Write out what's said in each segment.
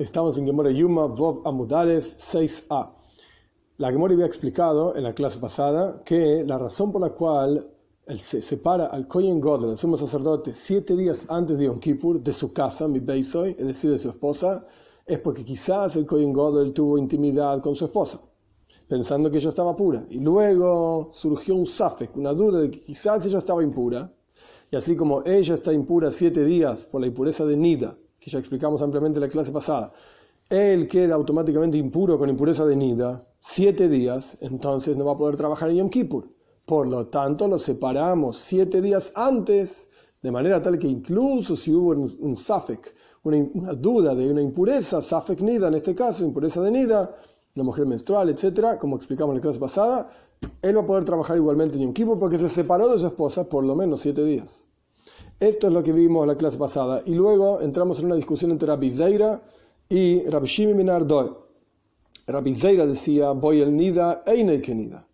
Estamos en Gemora Yuma, Vov Amudalev 6a. La Gemora había explicado en la clase pasada que la razón por la cual él se separa al Kohen Godel, el sumo sacerdote, siete días antes de Yom Kippur de su casa, mi Beisoy, es decir, de su esposa, es porque quizás el Kohen Godel tuvo intimidad con su esposa, pensando que ella estaba pura. Y luego surgió un safek, una duda de que quizás ella estaba impura. Y así como ella está impura siete días por la impureza de Nida, que ya explicamos ampliamente en la clase pasada, él queda automáticamente impuro con impureza de Nida siete días, entonces no va a poder trabajar en Yom Kippur. Por lo tanto, lo separamos siete días antes, de manera tal que incluso si hubo un, safek, una, duda de una impureza, safek Nida en este caso, impureza de Nida, la mujer menstrual, etc., como explicamos en la clase pasada, él va a poder trabajar igualmente en Yom Kippur porque se separó de su esposa por lo menos siete días. Esto es lo que vimos en la clase pasada. Y luego entramos en una discusión entre Rabbi Zeira y Rabbi Shimi Minardoy. Rabbi Zeira decía, voy el nida, eine que nida.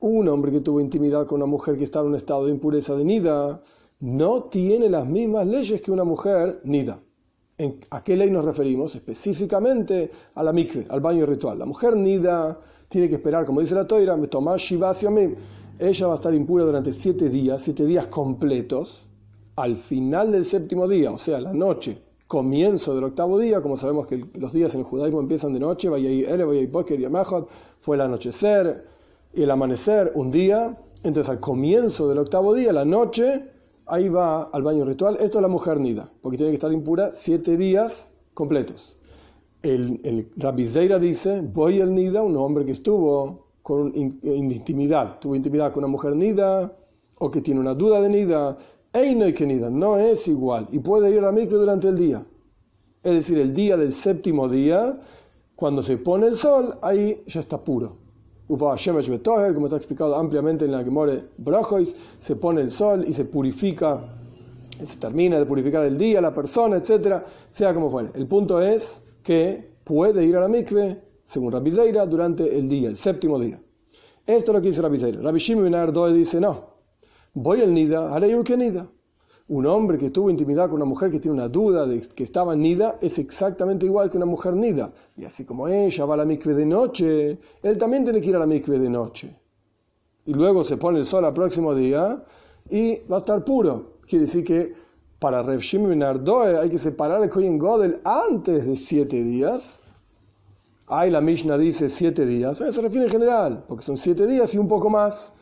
Un hombre que tuvo intimidad con una mujer que estaba en un estado de impureza de nida no tiene las mismas leyes que una mujer nida. ¿En ¿A qué ley nos referimos? Específicamente a la mikve, al baño ritual. La mujer nida tiene que esperar, como dice la toira, me toma Ella va a estar impura durante siete días, siete días completos al final del séptimo día, o sea, la noche, comienzo del octavo día, como sabemos que los días en el judaísmo empiezan de noche, fue el anochecer y el amanecer un día, entonces al comienzo del octavo día, la noche, ahí va al baño ritual, esto es la mujer nida, porque tiene que estar impura siete días completos. El, el Rabbi Zeira dice, voy el nida, un hombre que estuvo con intimidad, tuvo intimidad con una mujer nida, o que tiene una duda de nida, no es igual y puede ir a la mikve durante el día. Es decir, el día del séptimo día, cuando se pone el sol, ahí ya está puro. Como está explicado ampliamente en la Gemore Brojois, se pone el sol y se purifica, se termina de purificar el día, la persona, etc. Sea como fuere. El punto es que puede ir a la mikve, según Rabbi Zeira, durante el día, el séptimo día. Esto es lo que dice Rabbi Zeira. Rabbi Shimon dice, no, Voy al Nida, que Nida. Un hombre que tuvo intimidad con una mujer que tiene una duda de que estaba Nida es exactamente igual que una mujer Nida. Y así como ella va a la mikve de noche, él también tiene que ir a la mikve de noche. Y luego se pone el sol al próximo día y va a estar puro. Quiere decir que para Rev Shimon hay que separar el Kohen Godel antes de siete días. Ahí la Mishnah dice siete días. Se refiere en general, porque son siete días y un poco más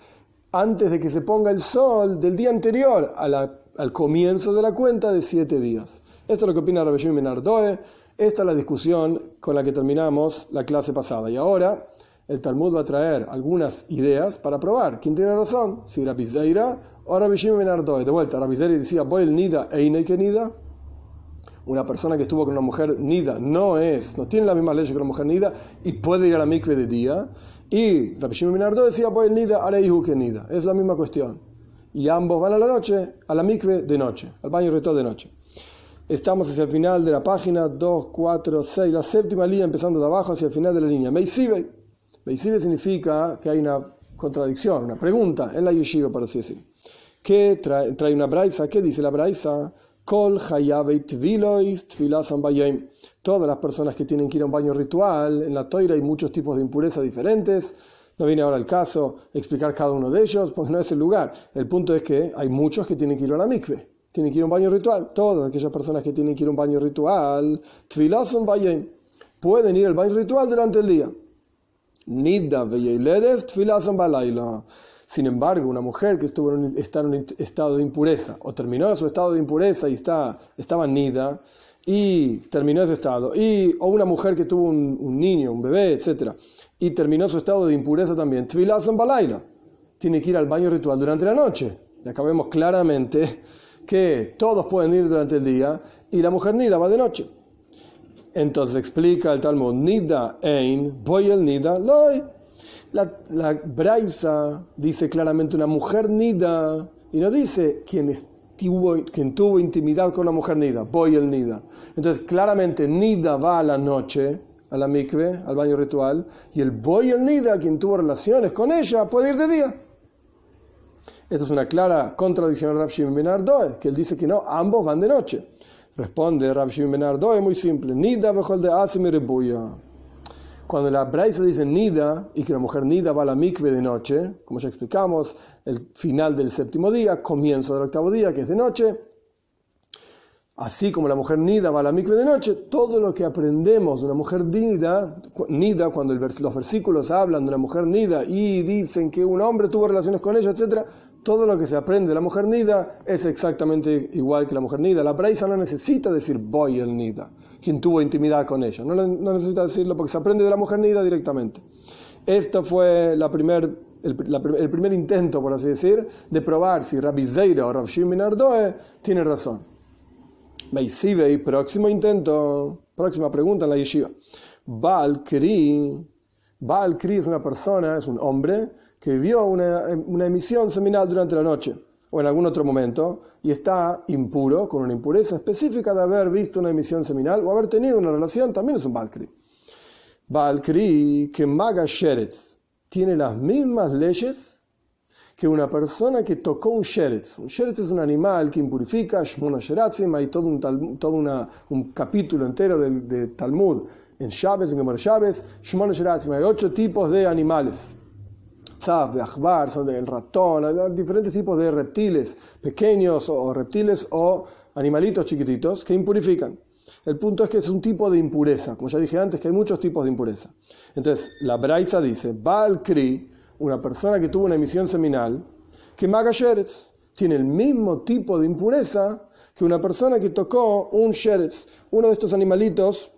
antes de que se ponga el sol del día anterior al comienzo de la cuenta de siete días. Esto es lo que opina Rabbi Shimon Ardoe. Esta es la discusión con la que terminamos la clase pasada. Y ahora el Talmud va a traer algunas ideas para probar quién tiene razón, si Rabbi Zeira o Rabbi Shimon Ardoe. De vuelta, Rabbi Zeira decía, voy el nida e que nida. Una persona que estuvo con una mujer nida no es, no tiene la misma ley que una mujer nida y puede ir a la mikve de día. Y Rabbi Shimon Minardo decía, pues nida, areihu que nida. Es la misma cuestión. Y ambos van a la noche, a la mikve de noche, al baño ritual de noche. Estamos hacia el final de la página 2, 4, 6, la séptima línea empezando de abajo hacia el final de la línea. Meisive. Meisive significa que hay una contradicción, una pregunta en la yeshiva, para así decir. ¿Qué trae, trae una braisa? ¿Qué dice la braisa? Kol Todas las personas que tienen que ir a un baño ritual, en la toira hay muchos tipos de impurezas diferentes. No viene ahora el caso explicar cada uno de ellos, porque no es el lugar. El punto es que hay muchos que tienen que ir a la mikve, tienen que ir a un baño ritual. Todas aquellas personas que tienen que ir a un baño ritual, pueden ir al baño ritual durante el día. Nidda sin embargo, una mujer que estuvo en está en un estado de impureza o terminó su estado de impureza y está, estaba nida y terminó ese estado, y, o una mujer que tuvo un, niño, un bebé, etc., y terminó su estado de impureza también, tiene que ir al baño ritual durante la noche. Y acá vemos claramente que todos pueden ir durante el día y la mujer nida va de noche. Entonces explica el Talmud, nida ein, voy el nida loy. La, la Braisa dice claramente una mujer nida y no dice quien, tuvo, intimidad con una mujer nida, voy el nida. Entonces claramente nida va a la noche a la mikve, al baño ritual, y el boy el nida, quien tuvo relaciones con ella, puede ir de día. Esta es una clara contradicción a Rav Shimon Ben que él dice que no, ambos van de noche. Responde Rav Shimon Benardo, es muy simple. Nida bejol de rebuya. Cuando la Braisa dice Nida y que la mujer Nida va a la mikve de noche, como ya explicamos, el final del séptimo día, comienzo del octavo día, que es de noche, Así como la mujer nida va a la mikve de noche, todo lo que aprendemos de una mujer nida, nida cuando los versículos hablan de una mujer nida y dicen que un hombre tuvo relaciones con ella, etc., todo lo que se aprende de la mujer nida es exactamente igual que la mujer nida. La praisa no necesita decir voy el nida, quien tuvo intimidad con ella. No, necesita decirlo porque se aprende de la mujer nida directamente. Esto fue la primer, el, primer intento, por así decir, de probar si Rabbi Zeira o Rabbi Shimon Ardoe tiene razón. Meisive, próximo intento, próxima pregunta en la yeshiva. Baal Kri, Baal Kri es una persona, es un hombre que vio una, una emisión seminal durante la noche o en algún otro momento y está impuro, con una impureza específica de haber visto una emisión seminal o haber tenido una relación, también es un Balkri. Balkri, que Maga Sheretz, tiene las mismas leyes que una persona que tocó un sheretz. Un sheretz es un animal que impurifica, Shmona Sheratzim, hay todo un, todo una, un capítulo entero de, de Talmud en Shabes, en Gemara Shabes, Shmona Sheratzim, hay ocho tipos de animales. De Achbar, son del ratón, diferentes tipos de reptiles, pequeños o reptiles o animalitos chiquititos que impurifican. El punto es que es un tipo de impureza, como ya dije antes, que hay muchos tipos de impureza. Entonces, la Braisa dice, Baal Kri, una persona que tuvo una emisión seminal, que Maga tiene el mismo tipo de impureza que una persona que tocó un Sheretz, uno de estos animalitos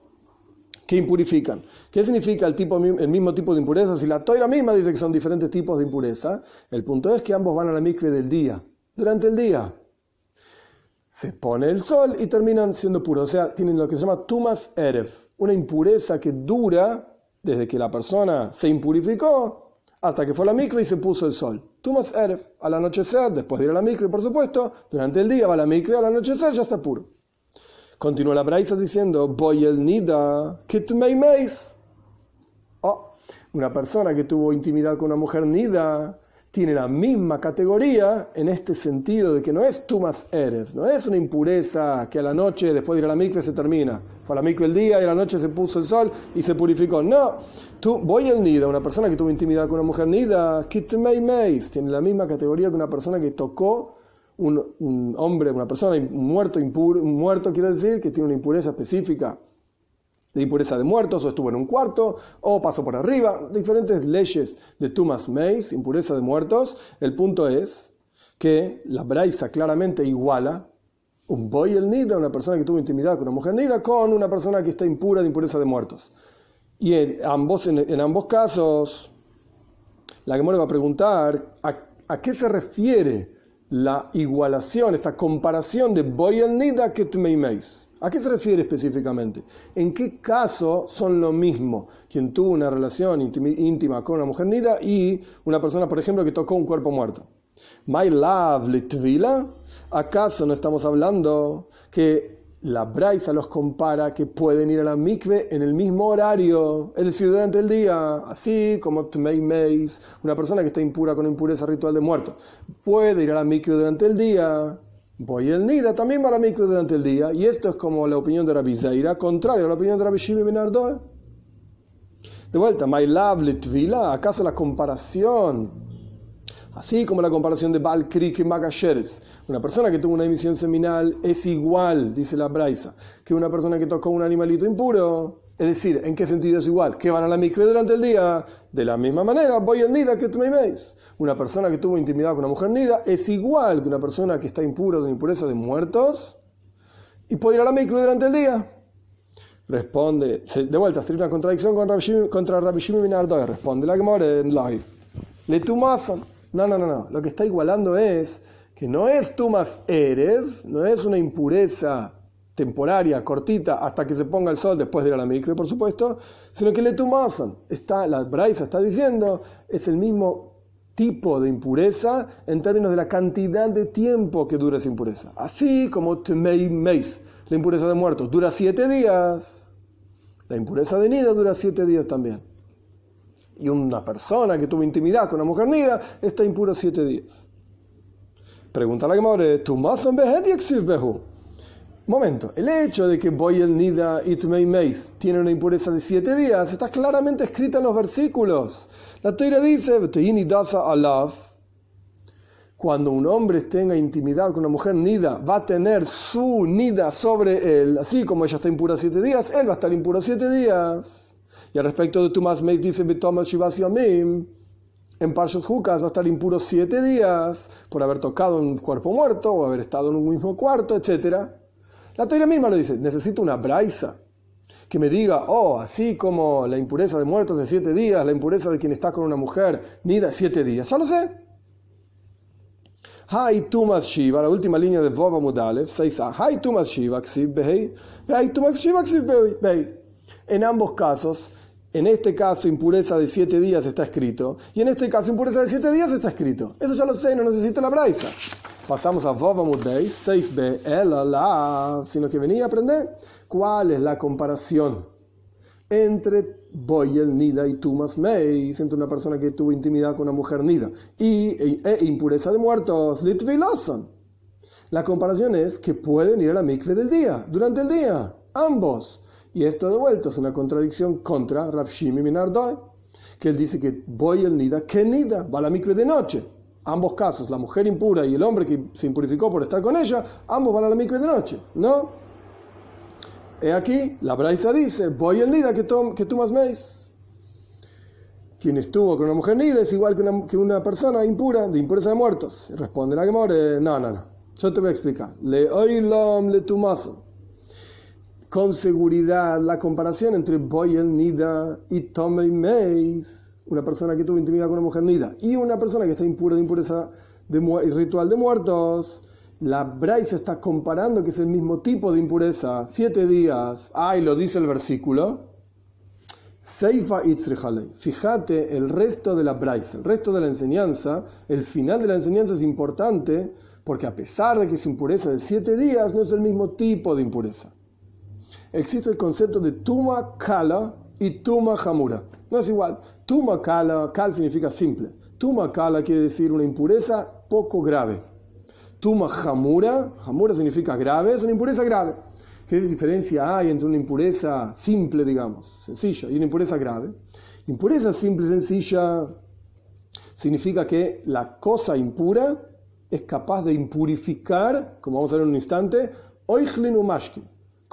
que impurifican. ¿Qué significa el, tipo, el mismo tipo de impureza? Si la toira misma dice que son diferentes tipos de impureza, el punto es que ambos van a la mikve del día, durante el día. Se pone el sol y terminan siendo puros. O sea, tienen lo que se llama tumas erev, una impureza que dura desde que la persona se impurificó hasta que fue a la mikve y se puso el sol. Tumas Erev, al anochecer, después de ir a la mikve, por supuesto, durante el día va a la mikve, al anochecer ya está puro. Continúa la Braisa diciendo, voy el nida, meis. Oh, una persona que tuvo intimidad con una mujer nida, tiene la misma categoría en este sentido de que no es Tumas Erev, no es una impureza que a la noche, después de ir a la mikve, se termina. Fue a la mikve el día y a la noche se puso el sol y se purificó. No, tú, voy el nida, una persona que tuvo intimidad con una mujer nida, meis, tiene la misma categoría que una persona que tocó un, un hombre, una persona, muerto, impuro, muerto quiere decir que tiene una impureza específica de impureza de muertos, o estuvo en un cuarto, o pasó por arriba, diferentes leyes de Tumas Meis, impureza de muertos. El punto es que la Braisa claramente iguala un boy el nida, una persona que tuvo intimidad con una mujer nida, con una persona que está impura de impureza de muertos. Y en ambos, en, ambos casos, la que me va a preguntar a, qué se refiere la igualación, esta comparación de boy el nida que meis. ¿A qué se refiere específicamente? ¿En qué caso son lo mismo quien tuvo una relación íntima con una mujer nida y una persona, por ejemplo, que tocó un cuerpo muerto? My love litvila, ¿acaso no estamos hablando que la Braisa los compara que pueden ir a la mikve en el mismo horario, es decir, durante el día, así como Meis, una persona que está impura con impureza ritual de muerto, puede ir a la mikve durante el día. Voy el Nida también va a la mikve durante el día, y esto es como la opinión de Rabbi Zaira, contrario a la opinión de Rabbi Shimi Ben De vuelta, My Love Tvila, ¿acaso la comparación? Así como la comparación de Baal Krik y Magasheretz, una persona que tuvo una emisión seminal es igual, dice la Braisa, que una persona que tocó un animalito impuro. Es decir, ¿en qué sentido es igual? Que van a la mikve durante el día. De la misma manera, voy al nida que me veis. Una persona que tuvo intimidad con una mujer nida es igual que una persona que está impura de impureza de muertos y puede ir a la mikve durante el día. Responde, de vuelta, sería una contradicción contra Rabbi Shimon Responde la Gemara en live. Le tumason. No, no, no, no. Lo que está igualando es que no es tumas erev, no es una impureza temporaria, cortita, hasta que se ponga el sol después de ir a la mikve, por supuesto, sino que le tumasan. Está, la Braisa está diciendo, es el mismo tipo de impureza en términos de la cantidad de tiempo que dura esa impureza. Así como Tmei Meis, la impureza de muertos, dura siete días. La impureza de nida dura siete días también. Y una persona que tuvo intimidad con una mujer nida está impura siete días. Pregunta la Gemara, ¿Tumasan behu? Momento, el hecho de que Boyel Nida Itmei Meis tiene una impureza de siete días está claramente escrita en los versículos. La teira dice, cuando un hombre tenga intimidad con una mujer nida, va a tener su nida sobre él, así como ella está impura siete días, él va a estar impuro siete días. Y al respecto de Tumas Meis dice, en Parshas Hukas va a estar impuro siete días por haber tocado un cuerpo muerto o haber estado en un mismo cuarto, etc. La teoría misma lo dice, necesito una braisa que me diga, oh, así como la impureza de muertos de siete días, la impureza de quien está con una mujer, nida siete días. Ya lo sé. Hay Tumas Shiva, la última línea de Vova Mudalev, 6a. Hay Tumas Shiva, Hay Tumas Shiva, En ambos casos, en este caso impureza de siete días está escrito, y en este caso impureza de siete días está escrito. Eso ya lo sé, no necesito la braisa. Pasamos a Vova Mudbeis, 6b, el la, sino que venía a aprender cuál es la comparación entre Boyel Nida y Tumas Meis, entre una persona que tuvo intimidad con una mujer Nida, y e, e impureza de muertos, Litviloson. La comparación es que pueden ir a la mikve del día, durante el día, ambos. Y esto de vuelta es una contradicción contra Rav Shimi Minardoy, que él dice que Boyel Nida, que Nida, va a la mikve de noche. Ambos casos, la mujer impura y el hombre que se impurificó por estar con ella, ambos van a la mikve de noche, ¿no? He aquí, la Braisa dice, voy el nida que, que tú más meis. Quien estuvo con una mujer nida es igual que una, que una persona impura, de impureza de muertos. Responde la Gemore, no, no, no. Yo te voy a explicar. Le oilom le tumaso. Con seguridad, la comparación entre el Nida y Tomei Meis, una persona que tuvo intimidad con una mujer nida, y una persona que está impura de impureza de ritual de muertos, la Braisa está comparando que es el mismo tipo de impureza, siete días, ay, lo dice el versículo. Seifa Fíjate el resto de la Braisa, el resto de la enseñanza, el final de la enseñanza es importante porque a pesar de que es impureza de siete días, no es el mismo tipo de impureza. Existe el concepto de Tuma Kala y Tuma Hamura. No es igual. Tuma Kala, Kal significa simple. Tuma Kala quiere decir una impureza poco grave Tuma jamura, jamura significa grave, es una impureza grave. ¿Qué diferencia hay entre una impureza simple, digamos, sencilla, y una impureza grave? Impureza simple, sencilla, significa que la cosa impura es capaz de impurificar, como vamos a ver en un instante, mashkin,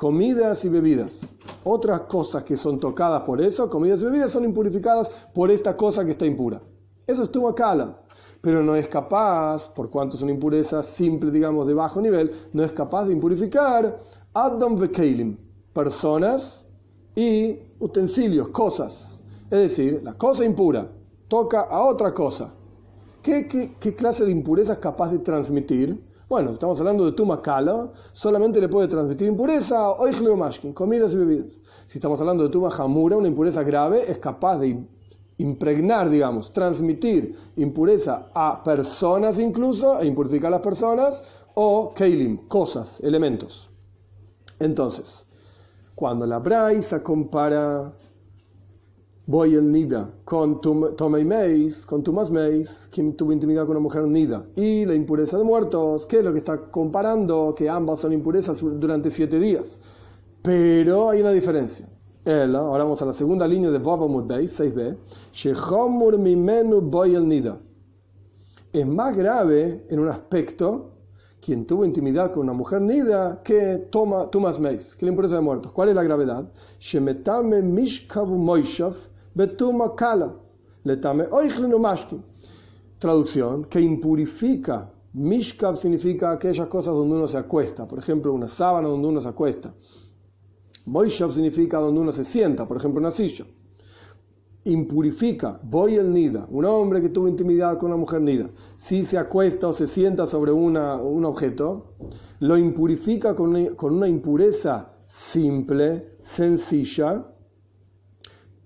comidas y bebidas. Otras cosas que son tocadas por eso, comidas y bebidas, son impurificadas por esta cosa que está impura. Eso es tuma kala pero no es capaz, por cuanto es una impureza simple, digamos, de bajo nivel, no es capaz de impurificar Adam Vekeilim, personas y utensilios, cosas. Es decir, la cosa impura toca a otra cosa. ¿Qué, qué, clase de impureza es capaz de transmitir? Bueno, estamos hablando de Tuma solamente le puede transmitir impureza a Oichleomashkin, comidas y bebidas. Si estamos hablando de Tuma Hamura, una impureza grave, es capaz de impregnar, digamos, transmitir impureza a personas incluso, e impurificar a las personas, o keilim, cosas, elementos. Entonces, cuando la Braisa compara el Nida con Tomei Meis, con Tumas Meis, quien tuvo intimidad con una mujer Nida, y la impureza de muertos, ¿qué es lo que está comparando? Que ambas son impurezas durante siete días. Pero hay una diferencia ahora vamos a la segunda línea de Baba Mudbei, 6b. Shechomur mimenu boyel nida. Es más grave en un aspecto quien tuvo intimidad con una mujer nida que toma Tumas Meis, que la impureza de muertos. ¿Cuál es la gravedad? Shemetame mishkavu moishav betuma kala. Letame oichlinu mashkin. Traducción, que impurifica. Mishkav significa aquellas cosas donde uno se acuesta. Por ejemplo, una sábana donde uno se acuesta Moishav significa donde uno se sienta, por ejemplo, una silla. Impurifica, voy el nida, un hombre que tuvo intimidad con una mujer nida. Si se acuesta o se sienta sobre una, un objeto, lo impurifica con con una impureza simple, sencilla.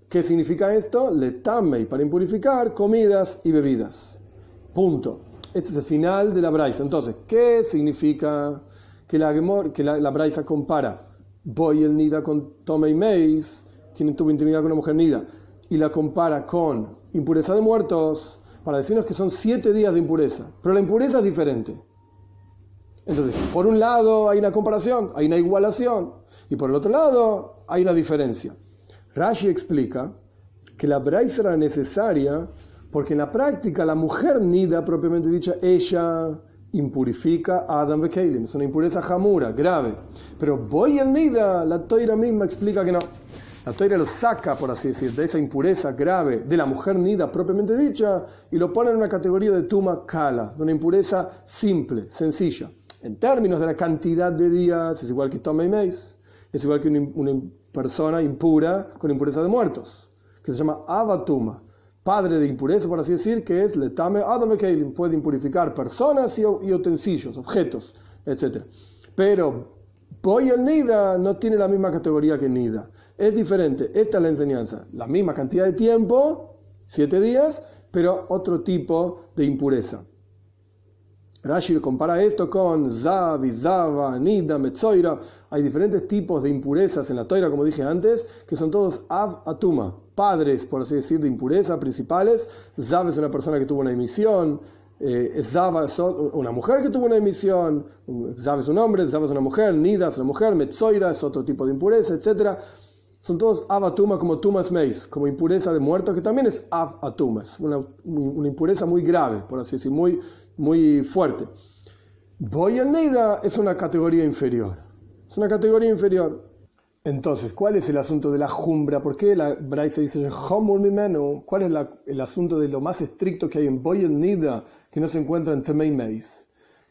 ¿Qué significa esto? Le tame para impurificar comidas y bebidas. Punto. Este es el final de la Braisa. Entonces, ¿qué significa que la, que la, la Braisa compara Voy el Nida con Tomei Meis, quien tuvo intimidad con una mujer Nida, y la compara con impureza de muertos, para decirnos que son siete días de impureza. Pero la impureza es diferente. Entonces, por un lado hay una comparación, hay una igualación, y por el otro lado hay una diferencia. Rashi explica que la braisa era necesaria porque en la práctica la mujer nida, propiamente dicha, ella impurifica a Adam Bekelim. Es una impureza jamura, grave. Pero voy el nida, la toira misma explica que no. La toira lo saca, por así decir, de esa impureza grave de la mujer nida propiamente dicha y lo pone en una categoría de tuma kala, de una impureza simple, sencilla. En términos de la cantidad de días, es igual que toma y meis, es igual que una, persona impura con impureza de muertos, que se llama avatuma padre de impureza, por así decir, que es letame adam keilim, puede impurificar personas y, utensilios, objetos, etc. Pero Boy el Nida no tiene la misma categoría que Nida. Es diferente. Esta es la enseñanza. La misma cantidad de tiempo, siete días, pero otro tipo de impureza. Rashi compara esto con Zav, Zava, Nida, Metzoira. Hay diferentes tipos de impurezas en la toira, como dije antes, que son todos Av Atuma, padres, por así decir, de impureza principales. Zav es una persona que tuvo una emisión. Eh, Zava es una mujer que tuvo una emisión. Zav es un hombre, Zav es una mujer. Nida es una mujer. Metzoira es otro tipo de impureza, etc. Son todos Atuma como Tumas Meis, como impureza de muertos, que también es Atuma. Es una, una impureza muy grave, por así decir, muy muy fuerte. Boyel Neida es una categoría inferior. Es una categoría inferior. Entonces, ¿cuál es el asunto de la jumbra? ¿Por qué la Braisa dice ¿Cuál es el asunto de lo más estricto que hay en Boyel Nida que no se encuentra en Temei Meis?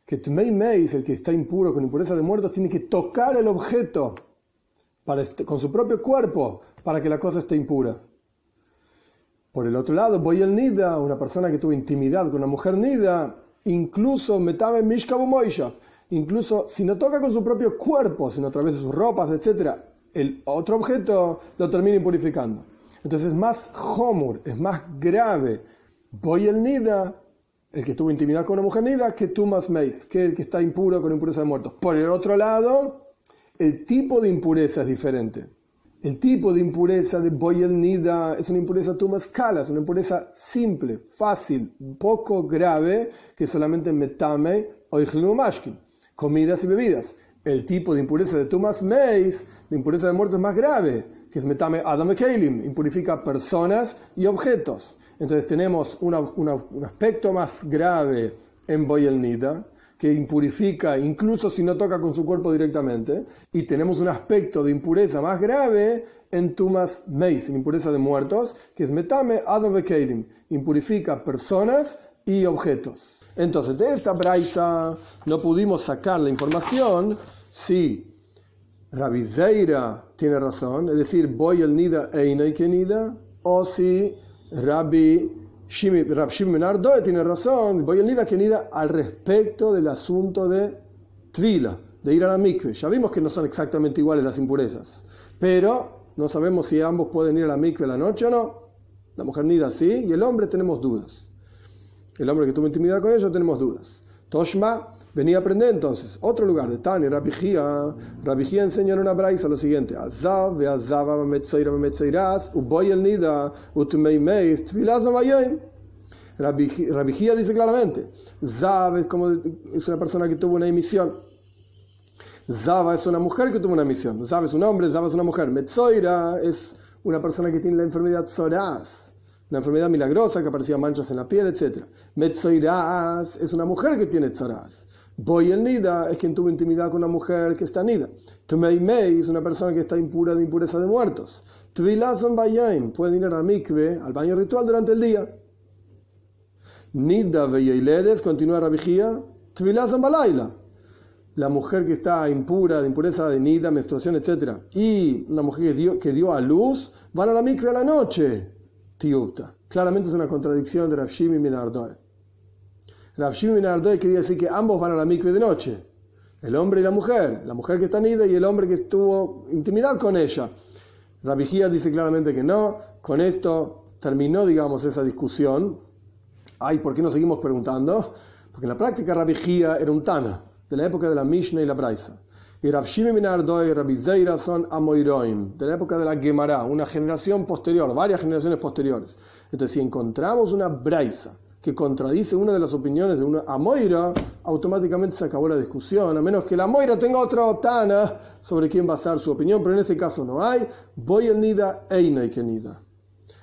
Que Temei Meis, el que está impuro con impureza de muertos, tiene que tocar el objeto para con su propio cuerpo para que la cosa esté impura. Por el otro lado, Boyel Nida, una persona que tuvo intimidad con una mujer Nida, incluso metame mishkabu incluso si no toca con su propio cuerpo, sino a través de sus ropas, etc., el otro objeto lo termina impurificando. Entonces es más homur, es más grave, voy el nida, el que tuvo intimidad con una mujer nida, que tumas meis, que el que está impuro con impureza de muertos. Por el otro lado, el tipo de impureza es diferente. El tipo de impureza de Boyel Nida es una impureza tumas es una impureza simple, fácil, poco grave, que solamente metame o mashkin, comidas y bebidas. El tipo de impureza de tumas meis, de impureza de muertos más grave, que es metame adam keilim, impurifica personas y objetos. Entonces tenemos un aspecto más grave en Boyel Nida, que impurifica incluso si no toca con su cuerpo directamente, y tenemos un aspecto de impureza más grave en Tumas Meis, en impureza de muertos, que es Metame Adam Bekeilim, impurifica personas y objetos. Entonces, de esta braisa no pudimos sacar la información si Rabbi Zeira tiene razón, es decir, voy el nida e que nida, o si Rabbi Rab Shimon Ardoe tiene razón, voy el Nida que Nida al respecto del asunto de Tvila, de ir a la mikve. Ya vimos que no son exactamente iguales las impurezas, pero no sabemos si ambos pueden ir a la mikve la noche o no. La mujer Nida sí, y el hombre tenemos dudas. El hombre que tuvo intimidad con ella tenemos dudas. Toshma venía a aprender entonces. Otro lugar de Tani, Rabijía. Rabijía enseña en una braisa lo siguiente: Azav, Beazava, Uboy el Nida, Tvilaz Rabijía dice claramente: Zav es, como, es una persona que tuvo una emisión. Zava es una mujer que tuvo una emisión. Zav es un hombre, Zava es una mujer. Metzoira es una persona que tiene la enfermedad Zoraz una enfermedad milagrosa que aparecía manchas en la piel, etc. Metzoiras es una mujer que tiene tzoraz. Boy el Nida es quien tuvo intimidad con una mujer que está nida. Tumei Mei es una persona que está impura de impureza de muertos. Tvilazon Bayaim pueden ir a la mikve, al baño ritual durante el día. Nida Veyeiledes continúa la vigía. Tvilazon Balaila. La mujer que está impura, de impureza de nida, menstruación, etc. Y una mujer que dio, que dio a luz, van a la mikve a la noche. Tiupta. Claramente es una contradicción de Rav y Minardoe. Rav Shimon quería decir que ambos van a la mikve de noche. El hombre y la mujer. La mujer que está nida y el hombre que estuvo intimidad con ella. Rabijía dice claramente que no. Con esto terminó, digamos, esa discusión. Ay, ¿por qué no seguimos preguntando? Porque en la práctica Rabijía era un Tana, de la época de la Mishnah y la Braisa. Y Rav Shimon y Rabbi Zeira son Amoiroim, de la época de la Gemara, una generación posterior, varias generaciones posteriores. Entonces, si encontramos una Braisa que contradice una de las opiniones de una Amoira, automáticamente se acabó la discusión, a menos que la Amoira tenga otra otana sobre quién basar su opinión, pero en este caso no hay. Voy el Nida, Einay que Nida.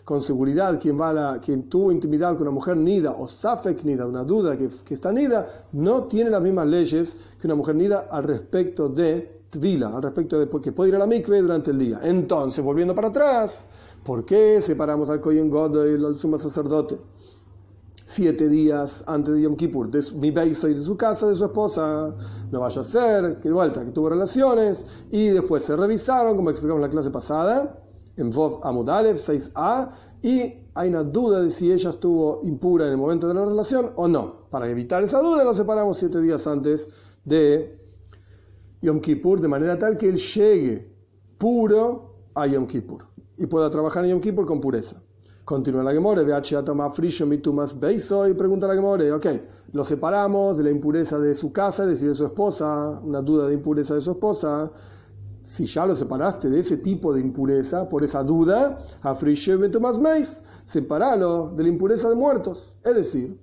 Con seguridad, quien, va la, quien tuvo intimidad con una mujer Nida o Safek Nida, una duda que, que está Nida, no tiene las mismas leyes que una mujer Nida al respecto de Tvila, al respecto de que puede ir a la mikve durante el día. Entonces, volviendo para atrás, ¿por qué separamos al Kohen God y al sumo sacerdote? Siete días antes de Yom Kippur, de mi beiso y de su casa, de su esposa, no vaya a ser, que de vuelta, que tuvo relaciones, y después se revisaron, como explicamos en la clase pasada, en Vov Amudalev 6a, y hay una duda de si ella estuvo impura en el momento de la relación o no. Para evitar esa duda, lo separamos siete días antes de Yom Kippur, de manera tal que él llegue puro a Yom Kippur y pueda trabajar en Yom Kippur con pureza. Continúa la Gemore, y pregunta la Gemore, ok, lo separamos de la impureza de su casa, es de su esposa, una duda de impureza de su esposa. Si ya lo separaste de ese tipo de impureza, por esa duda, separalo de la impureza de muertos. Es decir,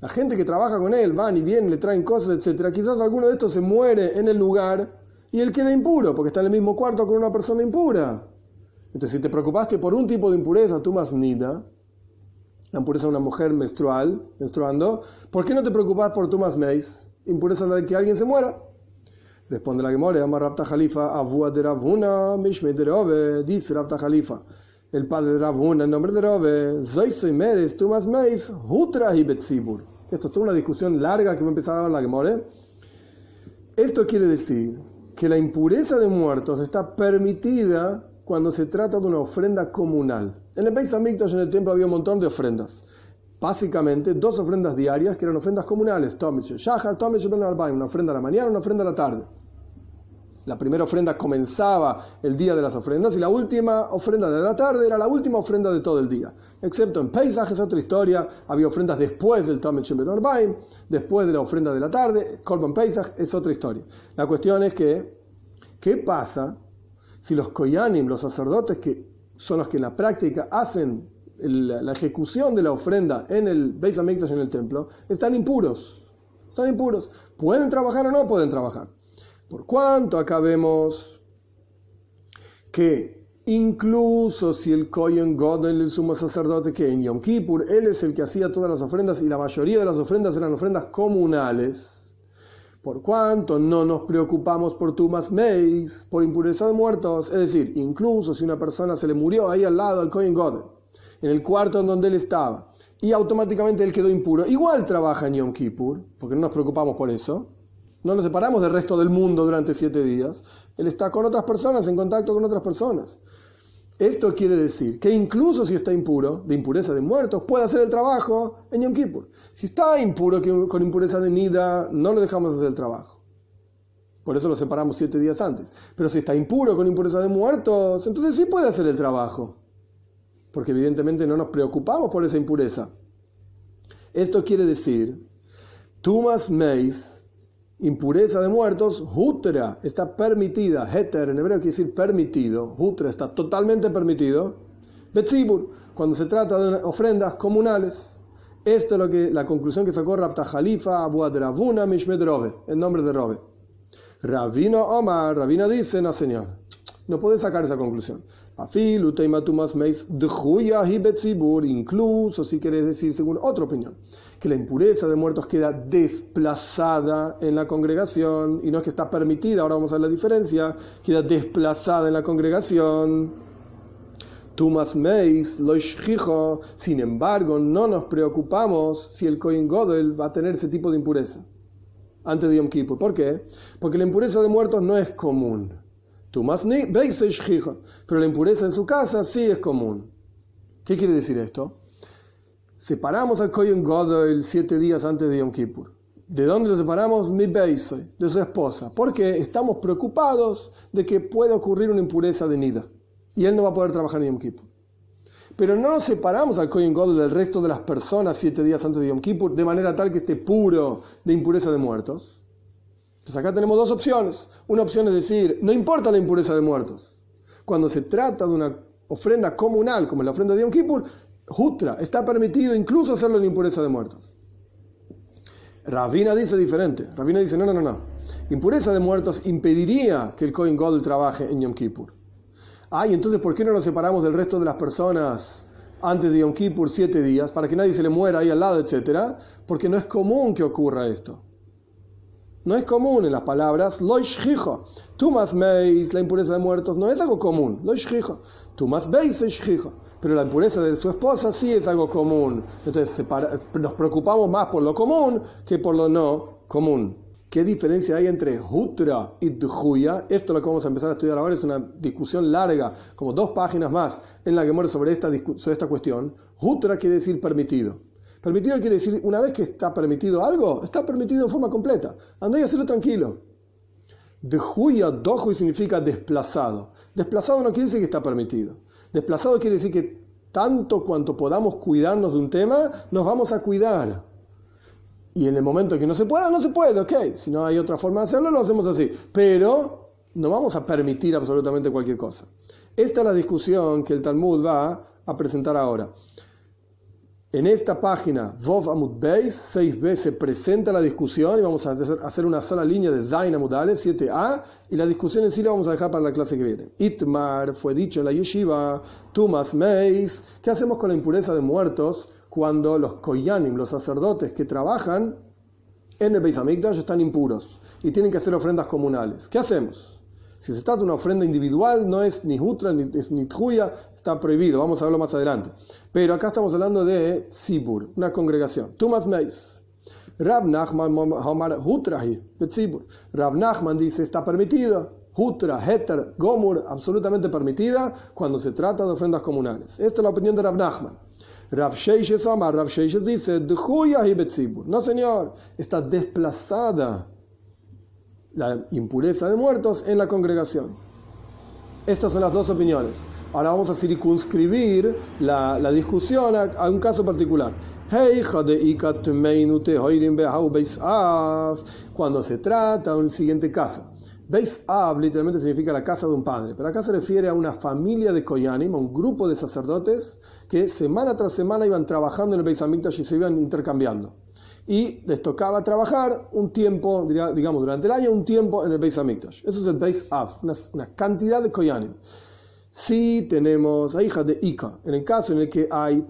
la gente que trabaja con él, van y vienen, le traen cosas, etc. Quizás alguno de estos se muere en el lugar y él queda impuro, porque está en el mismo cuarto con una persona impura. Entonces, si te preocupaste por un tipo de impureza, tú más nida, la impureza de una mujer menstrual, menstruando, ¿por qué no te preocupas por tu más meis, impureza de que alguien se muera? Responde la Gemore, ama Rabta Jalifa, Avua de Ravuna, Mishme de Rove, dice Rabta Jalifa, el padre de Ravuna, en nombre de Rove, Zoy soy meres, tu más meis, Hutra y Betzibur. Esto es toda una discusión larga que va a empezar a la Gemore. Esto quiere decir que la impureza de muertos está permitida cuando se trata de una ofrenda comunal. En el Beis Hamikdash, en el templo, había un montón de ofrendas. Básicamente, dos ofrendas diarias que eran ofrendas comunales. Shahar, una ofrenda a la mañana, una ofrenda a la tarde. La primera ofrenda comenzaba el día de las ofrendas y la última ofrenda de la tarde era la última ofrenda de todo el día. Excepto en Pesach es otra historia, había ofrendas después del Tomet Arbaim, después de la ofrenda de la tarde, Korban Pesach es otra historia. La cuestión es que, ¿qué pasa si los koyanim, los sacerdotes que son los que en la práctica hacen la ejecución de la ofrenda en el Beis Hamikdash, en el templo, están impuros. Están impuros. ¿Pueden trabajar o no pueden trabajar? Por cuanto acá vemos que incluso si el Kohen Godel, el sumo sacerdote, que en Yom Kippur, él es el que hacía todas las ofrendas y la mayoría de las ofrendas eran ofrendas comunales, por cuanto no nos preocupamos por tumas meis, por impureza de muertos, es decir, incluso si una persona se le murió ahí al lado al Kohen God, en el cuarto en donde él estaba, y automáticamente él quedó impuro, igual trabaja en Yom Kippur, porque no nos preocupamos por eso, no nos separamos del resto del mundo durante siete días, él está con otras personas, en contacto con otras personas. Esto quiere decir que incluso si está impuro, de impureza de muertos, puede hacer el trabajo en Yom Kippur. Si está impuro con impureza de nida, no lo dejamos hacer el trabajo. Por eso lo separamos siete días antes. Pero si está impuro con impureza de muertos, entonces sí puede hacer el trabajo. Porque evidentemente no nos preocupamos por esa impureza. Esto quiere decir, Tumas Meis, impureza de muertos, hutra está permitida, heter en hebreo quiere decir permitido, hutra está totalmente permitido, betzibur, cuando se trata de ofrendas comunales. Esto es lo que, la conclusión que sacó Rabta Jalifa, Abu Ravuna, Mishmed Robe, en nombre de Robe. Rabino Omar, Rabino dice, no señor, no puede sacar esa conclusión. Incluso si querés decir según otra opinión que la impureza de muertos queda desplazada en la congregación y no es que está permitida, ahora vamos a ver la diferencia, queda desplazada en la congregación. Tumas meis, lo sin embargo, no nos preocupamos si el Kohen Godel va a tener ese tipo de impureza antes de Yom Kippur. ¿Por qué? Porque la impureza de muertos no es común. Tumas pero la impureza en su casa sí es común. ¿Qué quiere decir esto? Separamos al Kohen Godel siete días antes de Yom Kippur. ¿De dónde lo separamos? Mi Beisoy, de su esposa. Porque estamos preocupados de que pueda ocurrir una impureza de Nida. Y él no va a poder trabajar en Yom Kippur. Pero no nos separamos al Kohen del resto de las personas siete días antes de Yom Kippur de manera tal que esté puro de impureza de muertos. Entonces acá tenemos dos opciones. Una opción es decir, no importa la impureza de muertos. Cuando se trata de una ofrenda comunal, como la ofrenda de Yom Kippur, Hutra, está permitido incluso hacerlo en impureza de muertos. Ravina dice diferente. Ravina dice, no, no, no, no. Impureza de muertos impediría que el Kohen Godel trabaje en Yom Kippur. Ay, entonces, ¿por qué no nos separamos del resto de las personas antes de Yom Kippur siete días para que nadie se le muera ahí al lado, etcétera? Porque no es común que ocurra esto. No es común en las palabras loishjijo. Tumas meis, la impureza de muertos, no es algo común. Loishjijo. Tumas beis hijo pero la impureza de su esposa sí es algo común. Entonces nos preocupamos más por lo común que por lo no común. ¿Qué diferencia hay entre Hutra y Djuya? Esto lo que vamos a empezar a estudiar ahora es una discusión larga, como dos páginas más, en la que muere sobre esta, sobre esta cuestión. Hutra quiere decir permitido. Permitido quiere decir, una vez que está permitido algo, está permitido en forma completa. Andá y hacerlo tranquilo. Djuya, Dohui significa desplazado. Desplazado no quiere decir que está permitido. Desplazado quiere decir que tanto cuanto podamos cuidarnos de un tema, nos vamos a cuidar. Y en el momento que no se pueda, no se puede, ok. Si no hay otra forma de hacerlo, lo hacemos así. Pero no vamos a permitir absolutamente cualquier cosa. Esta es la discusión que el Talmud va a presentar ahora. En esta página, Vov Amud Beis, seis veces presenta la discusión y vamos a hacer una sola línea de Zain Amud 7a, y la discusión en sí la vamos a dejar para la clase que viene. Itmar fue dicho en la yeshiva, Tumas Meis, ¿qué hacemos con la impureza de muertos cuando los Koyanim, los sacerdotes que trabajan en el Beis Hamikdash están impuros y tienen que hacer ofrendas comunales? ¿Qué hacemos? Si se trata de una ofrenda individual, no es ni Hutra ni, ni Tjuya, está prohibido. Vamos a verlo más adelante. Pero acá estamos hablando de Tzibur, una congregación. Tumas Meis. Rab Nachman Hutrahi, Rab Nachman dice está permitido. Hutra, Heter, Gomur, absolutamente permitida cuando se trata de ofrendas comunales. Esta es la opinión de Rab Nachman. Rab Sheishes Amar, Rab Sheishes dice, no señor, está desplazada la impureza de muertos en la congregación. Estas son las dos opiniones. Ahora vamos a circunscribir la, la discusión a, un caso particular. Cuando se trata de un siguiente caso. Beis Av literalmente significa la casa de un padre, pero acá se refiere a una familia de Koyanim, a un grupo de sacerdotes que semana tras semana iban trabajando en el Beis Hamikdash y se iban intercambiando y les tocaba trabajar un tiempo, digamos, durante el año, un tiempo en el Beis Hamikdash. Eso es el Beis Av, una, cantidad de Koyanim. Si tenemos a hijas de Ika, en el caso en el que hay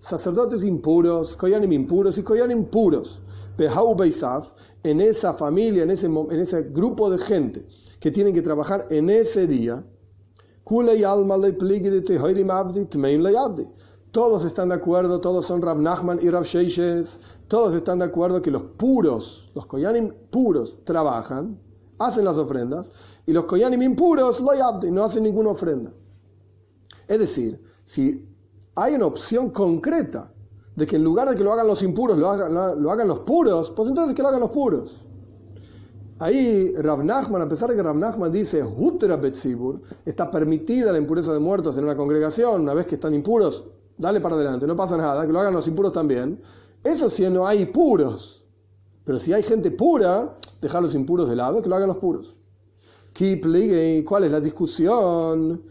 sacerdotes impuros, Koyanim impuros y Koyanim puros, Behau Beis Av, en esa familia, en ese, en ese grupo de gente que tienen que trabajar en ese día, todos están de acuerdo, todos son Rab Nachman y Rab Sheishes, todos están de acuerdo que los puros, los Koyanim puros, trabajan, hacen las ofrendas, y los Koyanim impuros, lo no hacen ninguna ofrenda. Es decir, si hay una opción concreta de que en lugar de que lo hagan los impuros, lo hagan, hagan los puros, pues entonces que lo hagan los puros. Ahí Rab Nachman, a pesar de que Rab Nachman dice Hutra Betzibur, está permitida la impureza de muertos en una congregación, una vez que están impuros, dale para adelante, no pasa nada, que lo hagan los impuros también. Eso si no hay puros. Pero si hay gente pura, dejar los impuros de lado, que lo hagan los puros. ¿cuál es la discusión?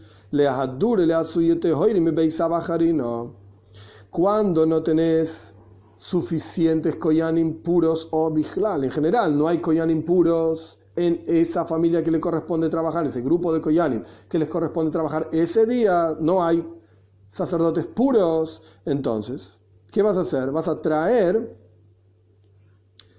Cuando no tenés suficientes koyanim puros o bijlal, en general no hay koyanim puros en esa familia que le corresponde trabajar, ese grupo de koyanim que les corresponde trabajar ese día, no hay sacerdotes puros, entonces, ¿qué vas a hacer? Vas a traer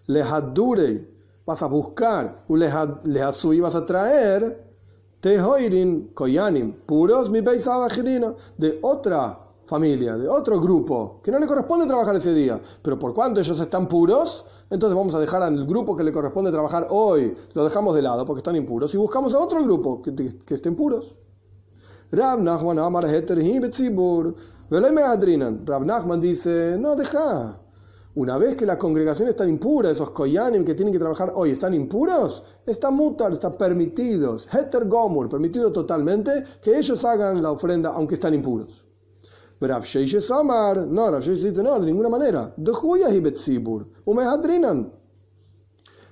lehadure, vas a buscar lehasui, vas a traer tehoirin koyanim, puros mi de otra familia, de otro grupo, que no le corresponde trabajar ese día, pero por cuanto ellos están puros, entonces vamos a dejar al grupo que le corresponde trabajar hoy, lo dejamos de lado porque están impuros y buscamos a otro grupo que, que estén puros. Rav Nachman dice, no, deja. Una vez que la congregación está impura, esos koyanim que tienen que trabajar hoy están impuros, está mutar, está permitidos. Heter Gomur, permitido totalmente que ellos hagan la ofrenda aunque están impuros. Rav Sheishes Amar, no, dice, no, de ninguna manera. De Huyah y Betzibur.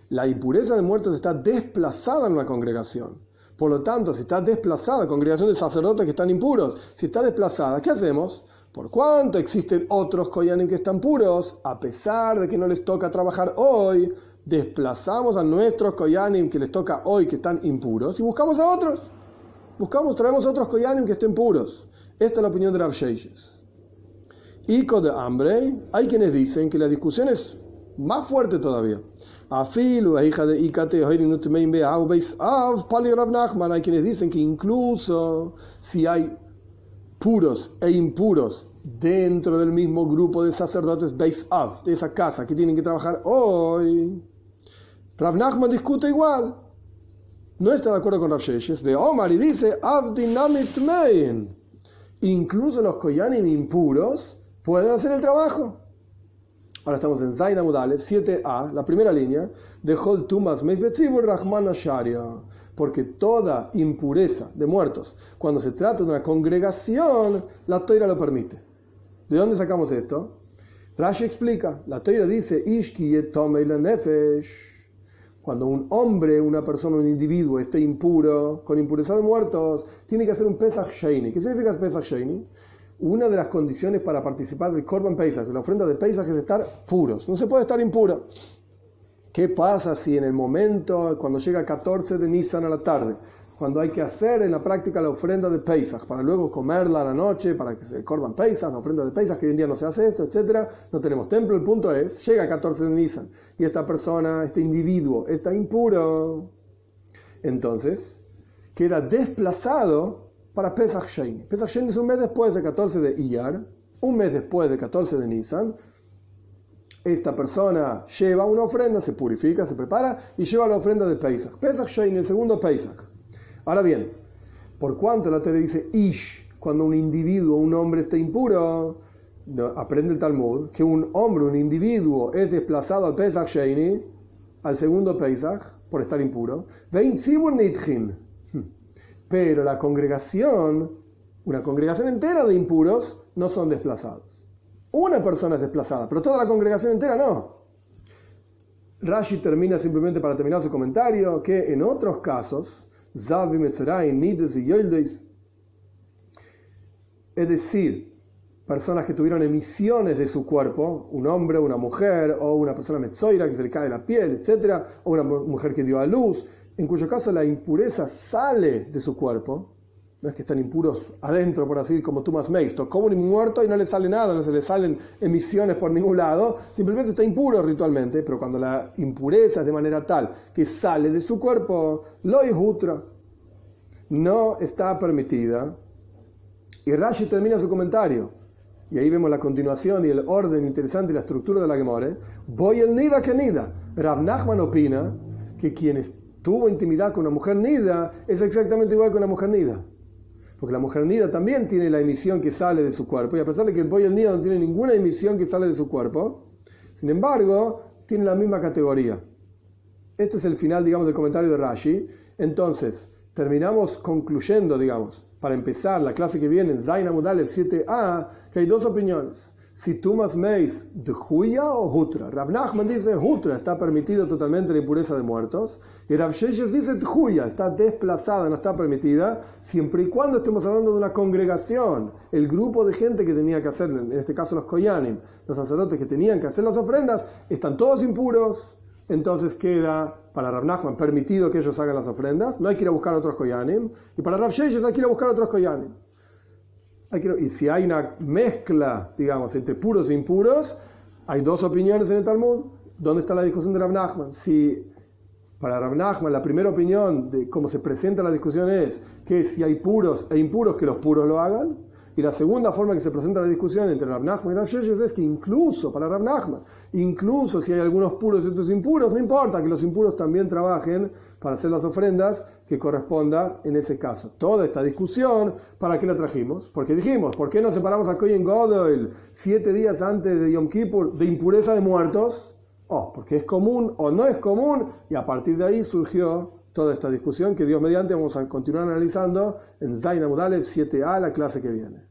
La impureza de muertos está desplazada en la congregación. Por lo tanto, si está desplazada, congregación de sacerdotes que están impuros, si está desplazada, ¿qué hacemos? Por cuanto existen otros koyanim que están puros, a pesar de que no les toca trabajar hoy, desplazamos a nuestros koyanim que les toca hoy que están impuros y buscamos a otros. Buscamos, traemos otros koyanim que estén puros. Esta es la opinión de Rav Sheyes. Ico de hambre, hay quienes dicen que la discusión es más fuerte todavía. Afilu, hija de Ikate, hay quienes dicen que incluso si hay puros e impuros dentro del mismo grupo de sacerdotes Beis Av, de esa casa que tienen que trabajar hoy, Rav Nachman discute igual. No está de acuerdo con Rav Sheshes de Omar y dice Avdinamit Mein. Incluso los koyanim impuros pueden hacer el trabajo. Ahora estamos en Zaina Mudalev 7a, la primera línea, de Hol Tumas Rahman Sharia. Porque toda impureza de muertos, cuando se trata de una congregación, la toira lo permite. ¿De dónde sacamos esto? Rashi explica, la toira dice, nefesh cuando un hombre, una persona, un individuo esté impuro, con impureza de muertos, tiene que hacer un Pesach Sheini. ¿Qué significa Pesach Sheini? Una de las condiciones para participar del Korban Pesach, de la ofrenda de Pesach, es estar puros. No se puede estar impuro. ¿Qué pasa si en el momento, cuando llega 14 de Nisan a la tarde, cuando hay que hacer en la práctica la ofrenda de Pesach, para luego comerla a la noche, para que se corban Pesach, la ofrenda de Pesach, que hoy en día no se hace esto, etc. No tenemos templo, el punto es, llega 14 de Nisan y esta persona, este individuo, está impuro. Entonces, queda desplazado para Pesach Shein. Pesach Shein es un mes después de 14 de Iyar, un mes después de 14 de Nisan. Esta persona lleva una ofrenda, se purifica, se prepara y lleva la ofrenda de Pesach. Pesach Shein, el segundo Pesach. Ahora bien, por cuanto la Torah dice Ish, cuando un individuo, un hombre está impuro, aprende el Talmud que un hombre, un individuo, es desplazado al Pesach Sheini, al segundo Pesach, por estar impuro. Pero la congregación, una congregación entera de impuros, no son desplazados. Una persona es desplazada, pero toda la congregación entera no. Rashi termina simplemente para terminar su comentario que en otros casos, es decir, personas que tuvieron emisiones de su cuerpo, un hombre, una mujer, o una persona metzoira que se le cae la piel, etc., o una mujer que dio a luz, en cuyo caso la impureza sale de su cuerpo, no es que están impuros adentro, por así como Thomas Mace, como un muerto y no le sale nada, no se le salen emisiones por ningún lado, simplemente está impuro ritualmente, pero cuando la impureza es de manera tal que sale de su cuerpo, lo jutra no está permitida. Y Rashi termina su comentario. Y ahí vemos la continuación y el orden interesante y la estructura de la Gemore. Voy el nida que nida. Rav Nachman opina que quien tuvo intimidad con una mujer nida es exactamente igual que una mujer nida. Porque la mujer nida también tiene la emisión que sale de su cuerpo. Y a pesar de que el el nida no tiene ninguna emisión que sale de su cuerpo, sin embargo, tiene la misma categoría. Este es el final, digamos, del comentario de Rashi. Entonces, terminamos concluyendo, digamos, para empezar la clase que viene en Zaina Mudalev 7a, que hay dos opiniones. Si Tumas Meis de Huya o Hutra. Rav Nachman dice Hutra está permitido totalmente la impureza de muertos. Y Rav Sheshes dice Huya está desplazada, no está permitida, siempre y cuando estemos hablando de una congregación. El grupo de gente que tenía que hacer, en este caso los Koyanim, los sacerdotes que tenían que hacer las ofrendas, están todos impuros entonces queda para Rav Nachman permitido que ellos hagan las ofrendas, no hay que ir a buscar otros koyanim, y para Rav Sheyes hay que ir a buscar otros koyanim. Y si hay una mezcla, digamos, entre puros e impuros, hay dos opiniones en el Talmud. ¿Dónde está la discusión de Rav Nachman? Si para Rav Nachman la primera opinión de cómo se presenta la discusión es que si hay puros e impuros, que los puros lo hagan, y la segunda forma que se presenta la discusión entre Rav Nachman y Rav Sheshes es que incluso para Rav Nachman, incluso si hay algunos puros y otros impuros, no importa que los impuros también trabajen para hacer las ofrendas que corresponda en ese caso. Toda esta discusión, ¿para qué la trajimos? Porque dijimos, ¿por qué no separamos a Kohen Godel siete días antes de Yom Kippur de impureza de muertos? Oh, porque es común o no es común, y a partir de ahí surgió toda esta discusión que Dios mediante vamos a continuar analizando en Zaina Mudalev 7a, la clase que viene.